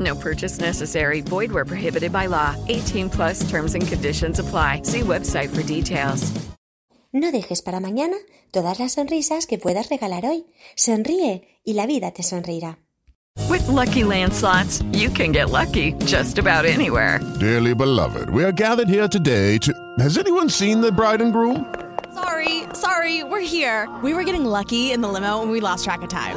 No purchase necessary. Void where prohibited by law. 18 plus terms and conditions apply. See website for details. No dejes para mañana todas las sonrisas que puedas regalar hoy. Sonríe y la vida te sonreirá. With Lucky Land slots, you can get lucky just about anywhere. Dearly beloved, we are gathered here today to. Has anyone seen the bride and groom? Sorry, sorry, we're here. We were getting lucky in the limo and we lost track of time.